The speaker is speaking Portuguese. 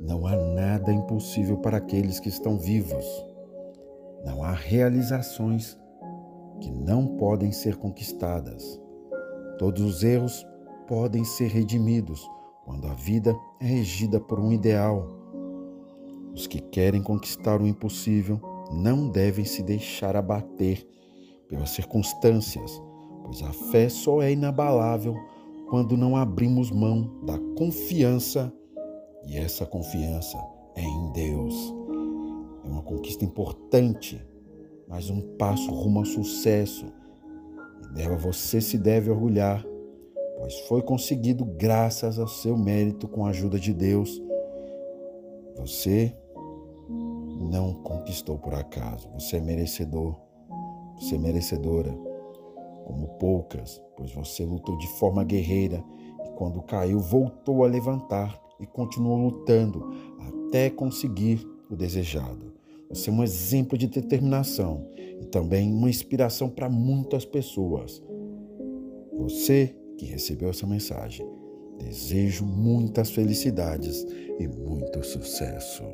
Não há nada impossível para aqueles que estão vivos. Não há realizações que não podem ser conquistadas. Todos os erros podem ser redimidos quando a vida é regida por um ideal. Os que querem conquistar o impossível não devem se deixar abater pelas circunstâncias, pois a fé só é inabalável quando não abrimos mão da confiança e essa confiança é em Deus. É uma conquista importante, mas um passo rumo ao sucesso. E dela você se deve orgulhar, pois foi conseguido graças ao seu mérito com a ajuda de Deus. Você não conquistou por acaso, você é merecedor, você é merecedora, como poucas, pois você lutou de forma guerreira e quando caiu voltou a levantar e continuou lutando até conseguir o desejado. Você é um exemplo de determinação e também uma inspiração para muitas pessoas. Você que recebeu essa mensagem, desejo muitas felicidades e muito sucesso.